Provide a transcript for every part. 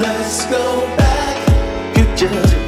Let's go back. Future to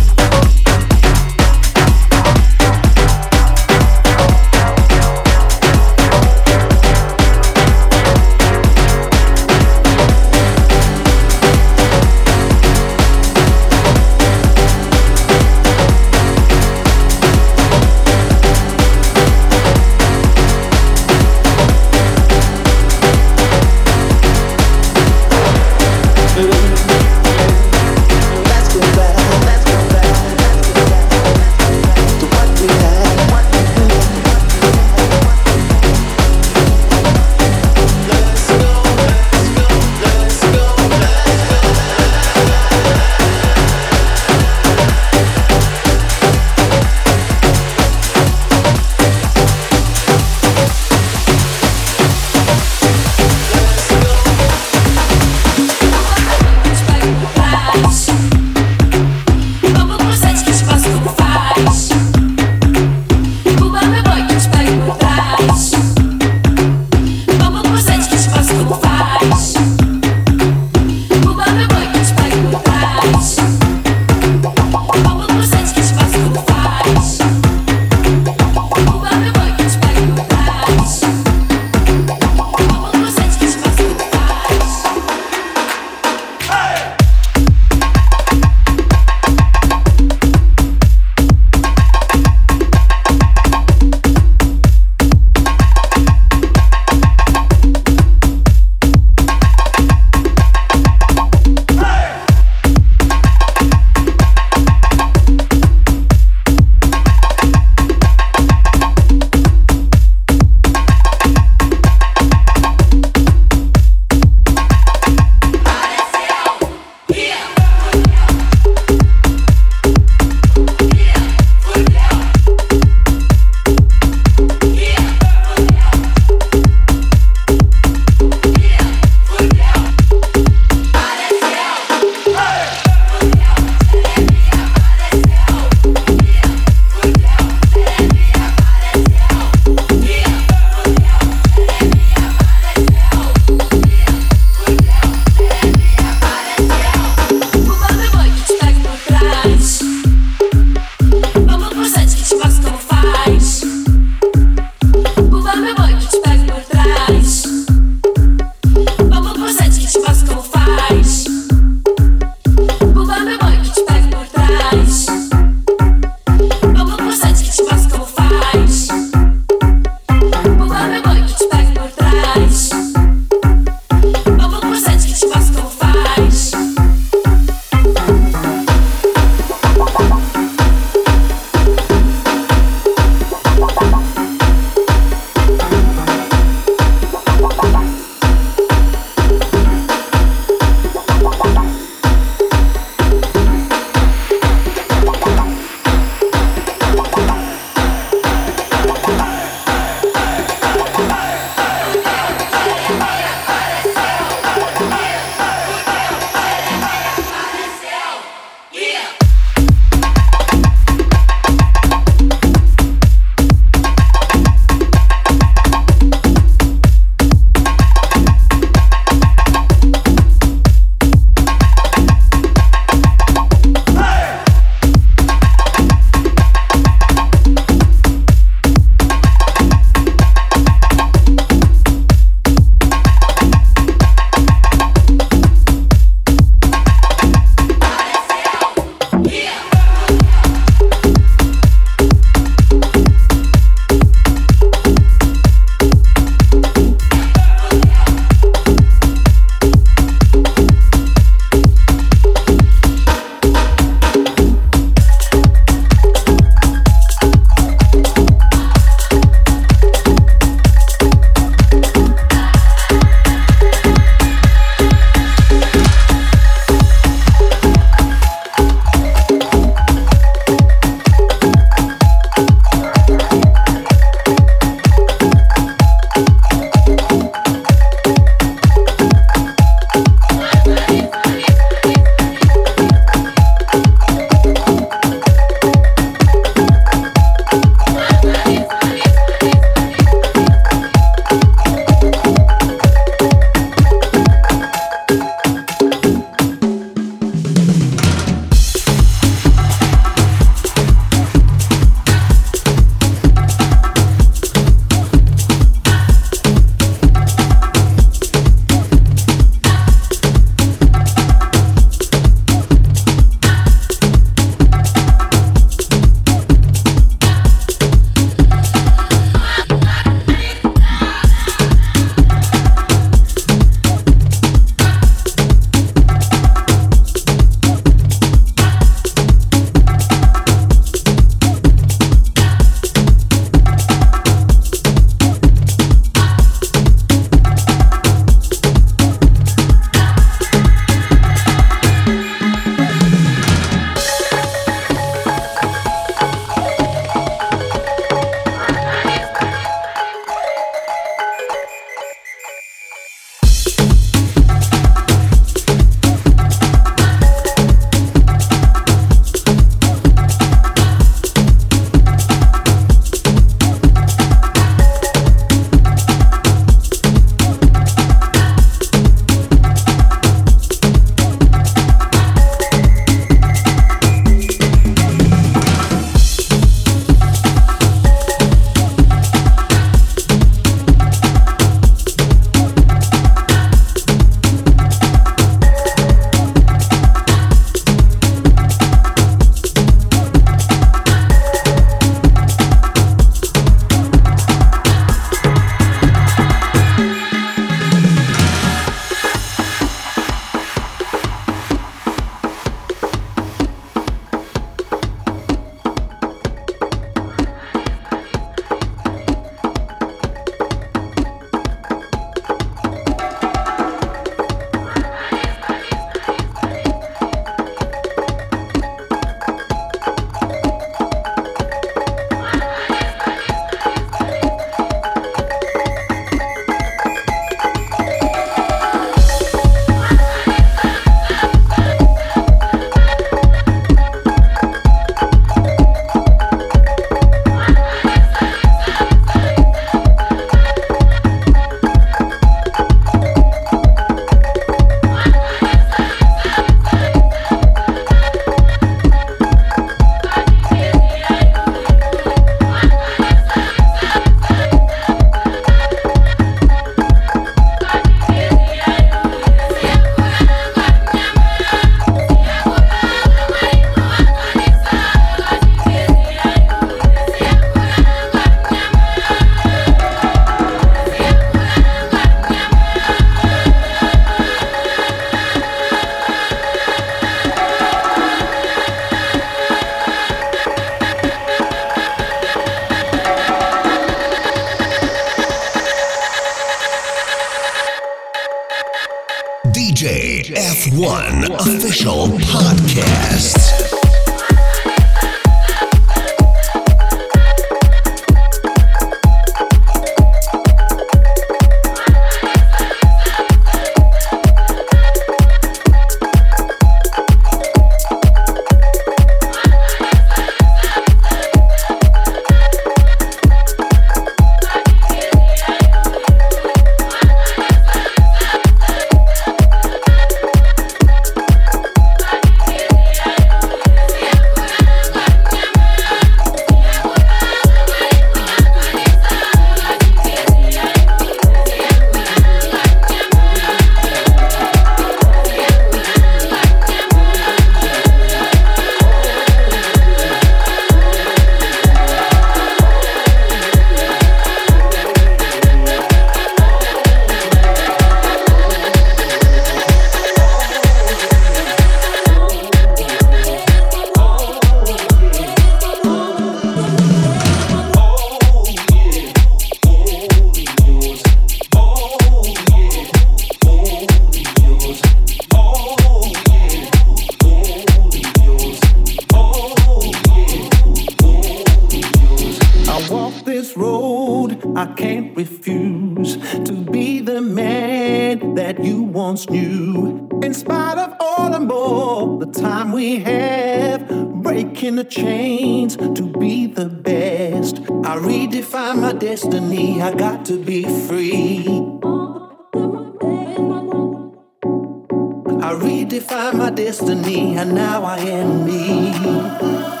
Redefine my destiny, and now I am me.